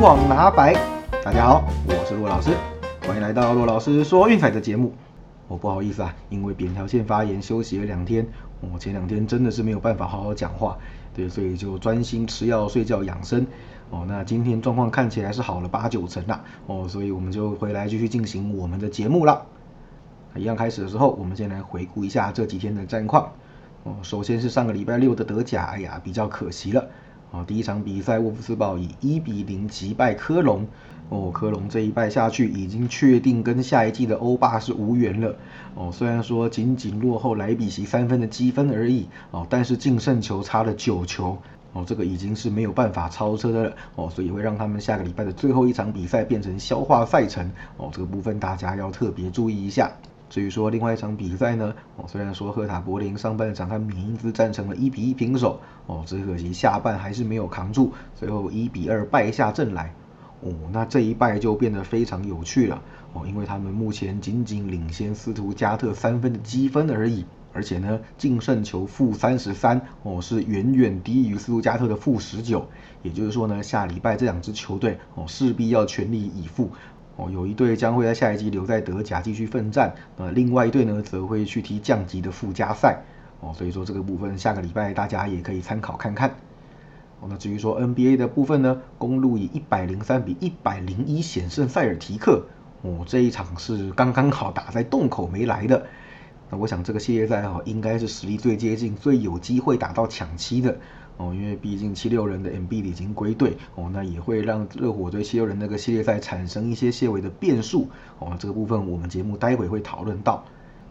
往拿白。大家好，我是骆老师，欢迎来到骆老师说运彩的节目。我不好意思啊，因为扁桃腺发炎休息了两天，我前两天真的是没有办法好好讲话，对，所以就专心吃药睡觉养生。哦，那今天状况看起来是好了八九成啦，哦，所以我们就回来继续进行我们的节目了。一样开始的时候，我们先来回顾一下这几天的战况。哦，首先是上个礼拜六的德甲，哎呀，比较可惜了。哦，第一场比赛，沃夫斯堡以一比零击败科隆。哦，科隆这一败下去，已经确定跟下一季的欧霸是无缘了。哦，虽然说仅仅落后莱比锡三分的积分而已。哦，但是净胜球差了九球。哦，这个已经是没有办法超车的了。哦，所以会让他们下个礼拜的最后一场比赛变成消化赛程。哦，这个部分大家要特别注意一下。至于说另外一场比赛呢，哦，虽然说赫塔柏林上半场和米因兹战成了一比一平手，哦，只可惜下半还是没有扛住，最后一比二败下阵来，哦，那这一败就变得非常有趣了，哦，因为他们目前仅仅领先斯图加特三分的积分而已，而且呢净胜球负三十三，哦，是远远低于斯图加特的负十九，也就是说呢，下礼拜这两支球队，哦，势必要全力以赴。哦，有一队将会在下一季留在德甲继续奋战，呃，另外一队呢则会去踢降级的附加赛。哦，所以说这个部分下个礼拜大家也可以参考看看。哦，那至于说 NBA 的部分呢，公路以一百零三比一百零一险胜塞尔提克。哦，这一场是刚刚好打在洞口没来的。那我想这个系列赛哈，应该是实力最接近、最有机会打到抢七的。哦，因为毕竟七六人的 MB 已经归队，哦，那也会让热火对七六人那个系列赛产生一些些微的变数，哦，这个部分我们节目待会会讨论到。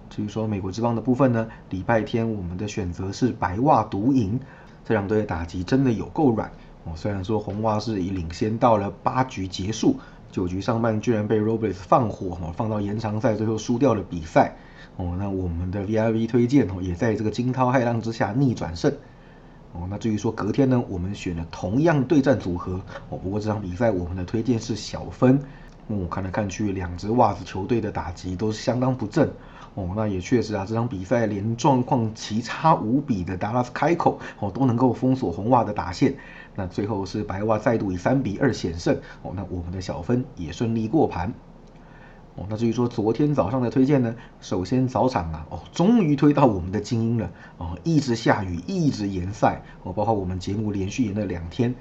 至于说美国之邦的部分呢，礼拜天我们的选择是白袜独赢，这两队的打击真的有够软，哦，虽然说红袜是以领先到了八局结束，九局上半居然被 Robles 放火，哦，放到延长赛最后输掉了比赛，哦，那我们的 VIV 推荐哦，也在这个惊涛骇浪之下逆转胜。哦，那至于说隔天呢，我们选了同样对战组合哦，不过这场比赛我们的推荐是小分。哦，看来看去，两只袜子球队的打击都是相当不正。哦，那也确实啊，这场比赛连状况奇差无比的达拉斯开口哦都能够封锁红袜的打线。那最后是白袜再度以三比二险胜。哦，那我们的小分也顺利过盘。哦，那至于说昨天早上的推荐呢，首先早场啊，哦，终于推到我们的精英了，哦，一直下雨，一直延赛，哦，包括我们节目连续延了两天，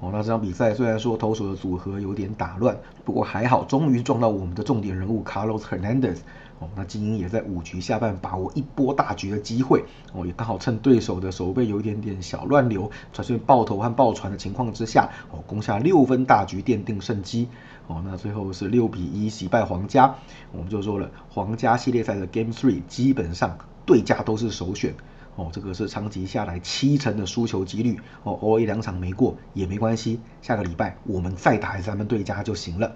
哦，那这场比赛虽然说投手的组合有点打乱，不过还好，终于撞到我们的重点人物 Carlos Hernandez。哦，那精英也在五局下半把握一波大局的机会，哦，也刚好趁对手的手背有一点点小乱流，出现爆头和爆传的情况之下，哦，攻下六分大局，奠定胜机。哦，那最后是六比一击败皇家。我们就说了，皇家系列赛的 Game Three 基本上对家都是首选。哦，这个是长期下来七成的输球几率。哦，偶尔一两场没过也没关系，下个礼拜我们再打一次他们对家就行了。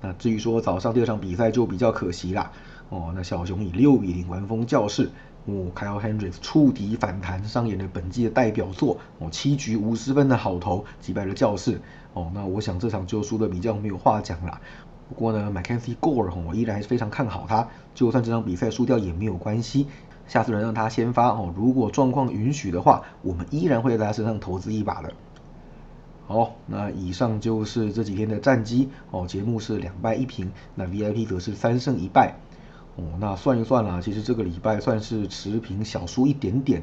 那至于说早上第二场比赛就比较可惜啦，哦，那小熊以六比零完封教室，哦，Kyle Hendricks 触底反弹上演了本季的代表作，哦，七局五十分的好投击败了教室，哦，那我想这场就输的比较没有话讲啦。不过呢，Mackenzie Gore 我依然还是非常看好他，就算这场比赛输掉也没有关系，下次能让他先发哦，如果状况允许的话，我们依然会在他身上投资一把的。好，那以上就是这几天的战绩哦。节目是两败一平，那 VIP 则是三胜一败。哦，那算一算啦，其实这个礼拜算是持平，小输一点点。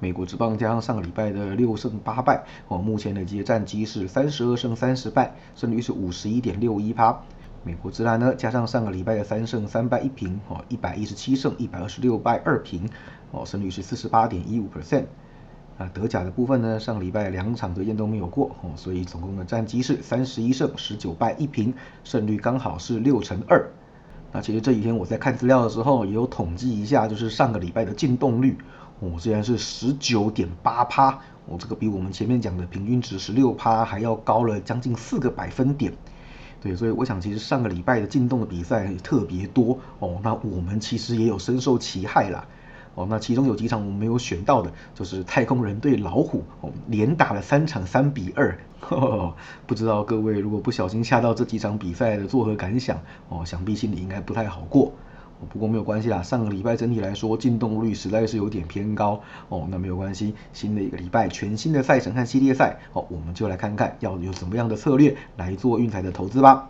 美国职棒加上上个礼拜的六胜八败，哦，目前的这些战绩是三十二胜三十败，胜率是五十一点六一趴。美国职篮呢，加上上个礼拜的三胜三败一平，哦，一百一十七胜一百二十六败二平，哦，胜率是四十八点一五 percent。啊德甲的部分呢？上礼拜两场德宴都没有过哦，所以总共的战绩是三十一胜十九败一平，胜率刚好是六成二。那其实这几天我在看资料的时候，也有统计一下，就是上个礼拜的进动率哦，竟然是十九点八趴哦，这个比我们前面讲的平均值十六趴还要高了将近四个百分点。对，所以我想其实上个礼拜的进动的比赛特别多哦，那我们其实也有深受其害啦。哦，那其中有几场我们没有选到的，就是太空人对老虎，哦，连打了三场三比二，不知道各位如果不小心下到这几场比赛的作何感想？哦，想必心里应该不太好过。不过没有关系啦，上个礼拜整体来说进洞率实在是有点偏高哦，那没有关系，新的一个礼拜全新的赛程和系列赛哦，我们就来看看要有什么样的策略来做运彩的投资吧。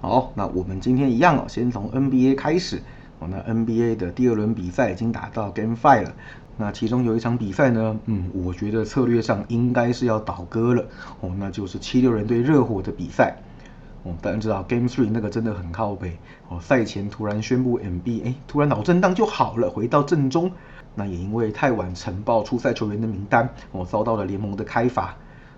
好，那我们今天一样哦，先从 NBA 开始哦，那 NBA 的第二轮比赛已经打到 Game Five 了，那其中有一场比赛呢，嗯，我觉得策略上应该是要倒戈了哦，那就是七六人对热火的比赛。哦，大家知道 Game Three 那个真的很靠背哦，赛前突然宣布 MB，哎，突然脑震荡就好了，回到正中。那也因为太晚晨报出赛球员的名单，哦，遭到了联盟的开罚。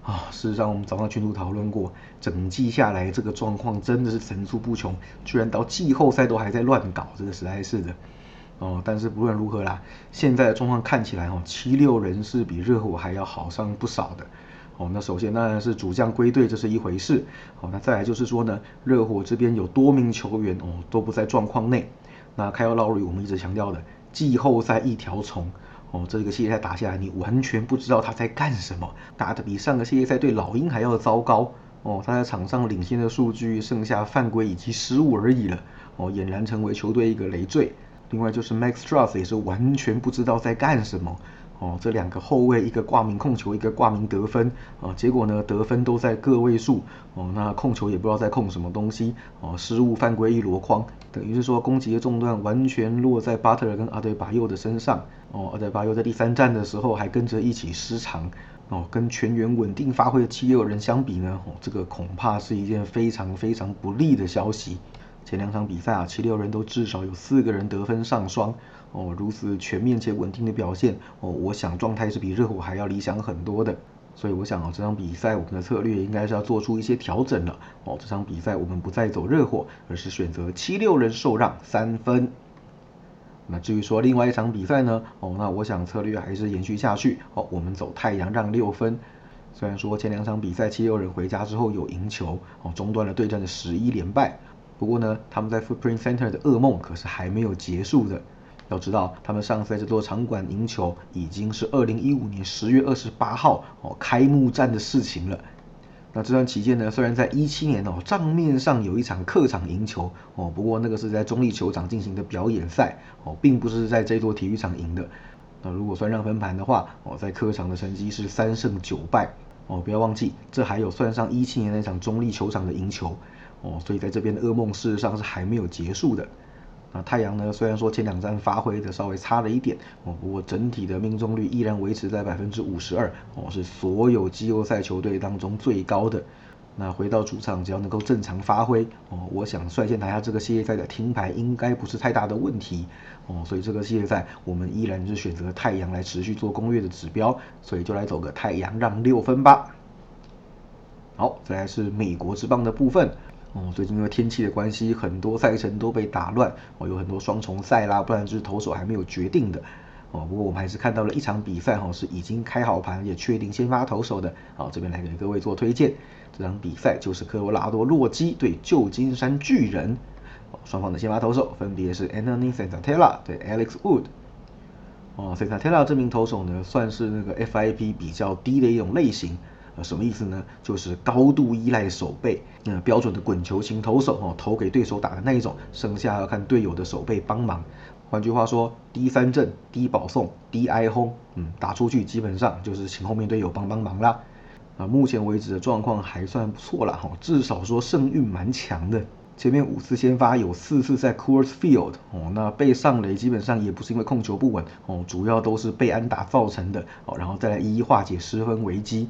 啊，事实上我们早上群组讨论过，整季下来这个状况真的是层出不穷，居然到季后赛都还在乱搞，这个实在是的。哦，但是不论如何啦，现在的状况看起来哦，七六人是比热火还要好上不少的。哦，那首先当然是主将归队，这是一回事。好，那再来就是说呢，热火这边有多名球员哦都不在状况内。那开 a 劳 y 我们一直强调的季后赛一条虫哦，这个系列赛打下来，你完全不知道他在干什么，打的比上个系列赛对老鹰还要糟糕哦。他在场上领先的数据剩下犯规以及失误而已了哦，俨然成为球队一个累赘。另外就是 Max Truss 也是完全不知道在干什么。哦，这两个后卫，一个挂名控球，一个挂名得分，啊，结果呢，得分都在个位数，哦，那控球也不知道在控什么东西，哦，失误犯规一箩筐，等于是说攻击的重担完全落在巴特尔跟阿德巴约的身上，哦，阿德巴约在第三站的时候还跟着一起失常，哦，跟全员稳定发挥的七六人相比呢，哦，这个恐怕是一件非常非常不利的消息。前两场比赛啊，七六人都至少有四个人得分上双。哦，如此全面且稳定的表现哦，我想状态是比热火还要理想很多的，所以我想啊，这场比赛我们的策略应该是要做出一些调整了哦。这场比赛我们不再走热火，而是选择七六人受让三分。那至于说另外一场比赛呢？哦，那我想策略还是延续下去哦，我们走太阳让六分。虽然说前两场比赛七六人回家之后有赢球哦，中断了对战的十一连败，不过呢，他们在 Footprint Center 的噩梦可是还没有结束的。要知道，他们上次在这座场馆赢球已经是二零一五年十月二十八号哦开幕战的事情了。那这段期间呢，虽然在一七年哦账面上有一场客场赢球哦，不过那个是在中立球场进行的表演赛哦，并不是在这座体育场赢的。那如果算让分盘的话哦，在客场的成绩是三胜九败哦，不要忘记这还有算上一七年那场中立球场的赢球哦，所以在这边的噩梦事实上是还没有结束的。那太阳呢？虽然说前两站发挥的稍微差了一点哦，不过整体的命中率依然维持在百分之五十二哦，是所有季后赛球队当中最高的。那回到主场，只要能够正常发挥哦，我想率先拿下这个系列赛的听牌应该不是太大的问题哦。所以这个系列赛我们依然是选择太阳来持续做攻略的指标，所以就来走个太阳让六分吧。好，再来是美国之棒的部分。哦，最近因为天气的关系，很多赛程都被打乱哦，有很多双重赛啦，不然就是投手还没有决定的哦。不过我们还是看到了一场比赛哈，是已经开好盘也确定先发投手的。好，这边来给各位做推荐，这场比赛就是科罗拉多洛基对旧金山巨人。哦双方的先发投手分别是 Anthony Santella 对 Alex Wood。哦，Santella 这名投手呢，算是那个 FIP 比较低的一种类型。什么意思呢？就是高度依赖手背，嗯，标准的滚球型投手哦，投给对手打的那一种，剩下要看队友的手背帮忙。换句话说，低三振、低保送、低挨轰，嗯，打出去基本上就是请后面队友帮帮忙啦。啊，目前为止的状况还算不错啦，哈，至少说胜运蛮强的。前面五次先发有四次在 Coors Field，哦，那被上垒基本上也不是因为控球不稳，哦，主要都是被安打造成的，哦，然后再来一一化解失分危机。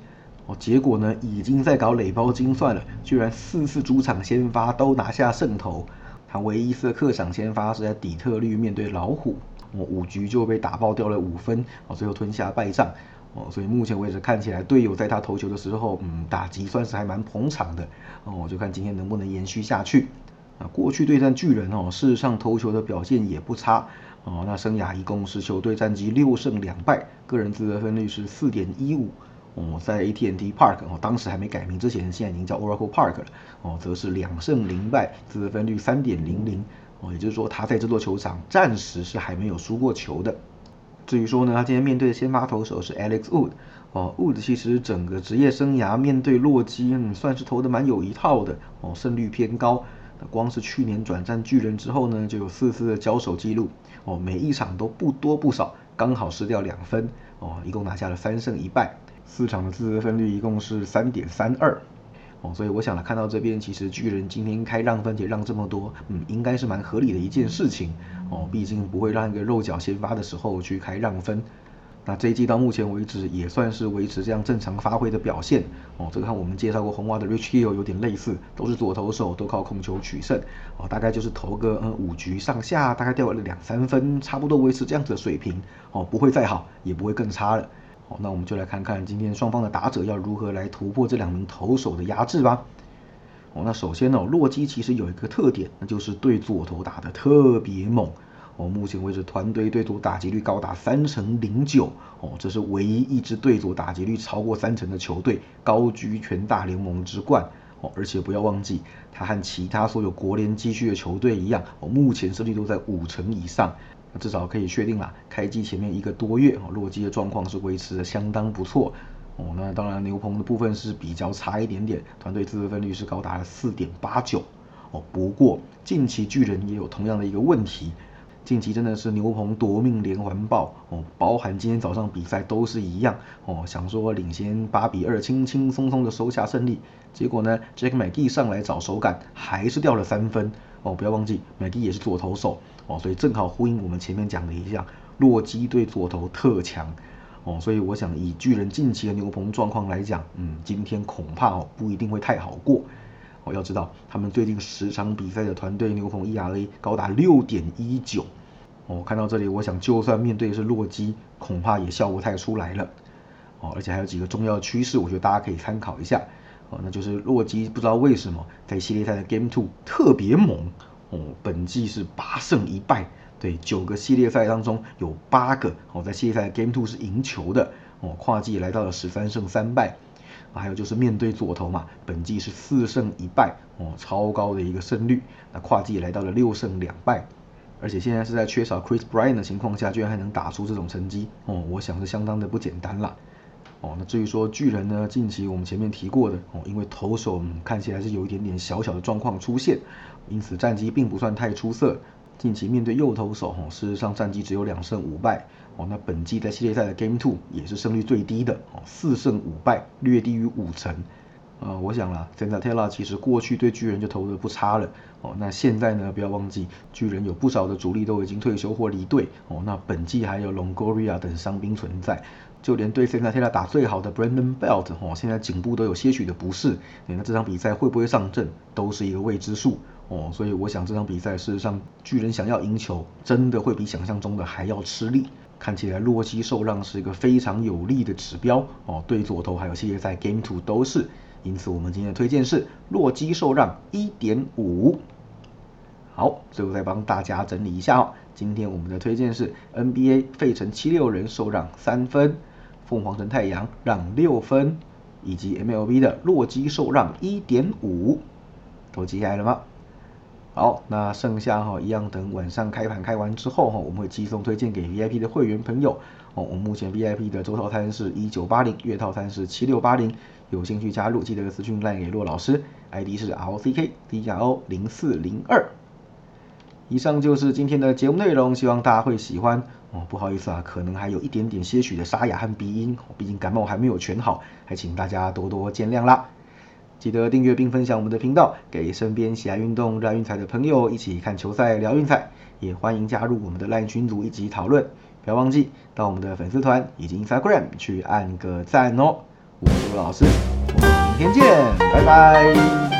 哦，结果呢，已经在搞垒包精算了，居然四次主场先发都拿下胜投。他唯一一次客场先发是在底特律面对老虎，哦，五局就被打爆掉了五分，哦，最后吞下败仗。哦，所以目前为止看起来队友在他投球的时候，嗯，打击算是还蛮捧场的。哦，我就看今天能不能延续下去。啊，过去对战巨人哦，事实上投球的表现也不差。哦，那生涯一共是球队战绩六胜两败，个人自得分率是四点一五。哦，在 AT&T Park 哦，当时还没改名之前，现在已经叫 Oracle Park 了。哦，则是两胜零败，自得分率三点零零。哦，也就是说，他在这座球场暂时是还没有输过球的。至于说呢，他今天面对的先发投手是 Alex Wood。哦，Wood 其实整个职业生涯面对洛基，嗯，算是投的蛮有一套的。哦，胜率偏高。光是去年转战巨人之后呢，就有四次的交手记录哦，每一场都不多不少，刚好失掉两分哦，一共拿下了三胜一败，四场的自责分率一共是三点三二。哦，所以我想了，看到这边，其实巨人今天开让分且让这么多，嗯，应该是蛮合理的一件事情。哦，毕竟不会让一个肉脚先发的时候去开让分。那这一季到目前为止也算是维持这样正常发挥的表现。哦，这个和我们介绍过红袜的 Rich Hill 有点类似，都是左投手，都靠控球取胜。哦，大概就是投个嗯五局上下，大概掉了两三分，差不多维持这样子的水平。哦，不会再好，也不会更差了。好，那我们就来看看今天双方的打者要如何来突破这两名投手的压制吧。哦，那首先呢，洛基其实有一个特点，那就是对左投打的特别猛。哦，目前为止团队对左打击率高达三成零九，哦，这是唯一一支对左打击率超过三成的球队，高居全大联盟之冠。哦，而且不要忘记，他和其他所有国联积蓄的球队一样，哦，目前胜率都在五成以上。至少可以确定了，开机前面一个多月，哦，洛基的状况是维持的相当不错。哦，那当然牛棚的部分是比较差一点点，团队自责分率是高达了四点八九。哦，不过近期巨人也有同样的一个问题，近期真的是牛棚夺命连环爆。哦，包含今天早上比赛都是一样。哦，想说领先八比二，轻轻松松的收下胜利，结果呢，Jack McGee 上来找手感，还是掉了三分。哦，不要忘记，McGee 也是左投手。哦，所以正好呼应我们前面讲的一样，洛基对左投特强，哦，所以我想以巨人近期的牛棚状况来讲，嗯，今天恐怕哦不一定会太好过。哦，要知道他们最近十场比赛的团队牛棚 ERA 高达六点一九，哦，看到这里，我想就算面对是洛基，恐怕也笑不太出来了。哦，而且还有几个重要的趋势，我觉得大家可以参考一下。哦，那就是洛基不知道为什么在系列赛的 Game Two 特别猛。哦，本季是八胜一败，对，九个系列赛当中有八个哦，在系列赛 Game Two 是赢球的哦，跨季来到了十三胜三败，还有就是面对左投嘛，本季是四胜一败哦，超高的一个胜率，那跨季来到了六胜两败，而且现在是在缺少 Chris b r y a n 的情况下，居然还能打出这种成绩哦，我想是相当的不简单啦。哦，那至于说巨人呢，近期我们前面提过的哦，因为投手看起来是有一点点小小的状况出现。因此战绩并不算太出色。近期面对右投手，哦，事实上战绩只有两胜五败。哦，那本季在系列赛的 Game Two 也是胜率最低的，哦，四胜五败，略低于五成。啊，我想啦 s e n a t e l a 其实过去对巨人就投的不差了。哦，那现在呢，不要忘记巨人有不少的主力都已经退休或离队。哦，那本季还有 Longoria 等伤兵存在。就连对 s e n a t e l a 打最好的 Brandon Belt，哦，现在颈部都有些许的不适。那这场比赛会不会上阵，都是一个未知数。哦，所以我想这场比赛事实上巨人想要赢球，真的会比想象中的还要吃力。看起来洛基受让是一个非常有利的指标哦，对左投还有系列赛 Game Two 都是。因此我们今天的推荐是洛基受让一点五。好，最后再帮大家整理一下哦，今天我们的推荐是 NBA 费城七六人受让三分，凤凰城太阳让六分，以及 MLB 的洛基受让一点五，都记下来了吗？好，那剩下哈一样，等晚上开盘开完之后哈，我们会寄送推荐给 VIP 的会员朋友哦。我们目前 VIP 的周套餐是一九八零，月套餐是七六八零，有兴趣加入记得私讯赖给骆老师，ID 是 LCK DRO 零四零二。以上就是今天的节目内容，希望大家会喜欢哦。不好意思啊，可能还有一点点些许的沙哑和鼻音，毕竟感冒还没有全好，还请大家多多见谅啦。记得订阅并分享我们的频道，给身边喜爱运动、热爱运彩的朋友一起看球赛、聊运彩。也欢迎加入我们的 LINE 群组一起讨论。不要忘记到我们的粉丝团以及 Instagram 去按个赞哦。我是陆老师，我们明天见，拜拜。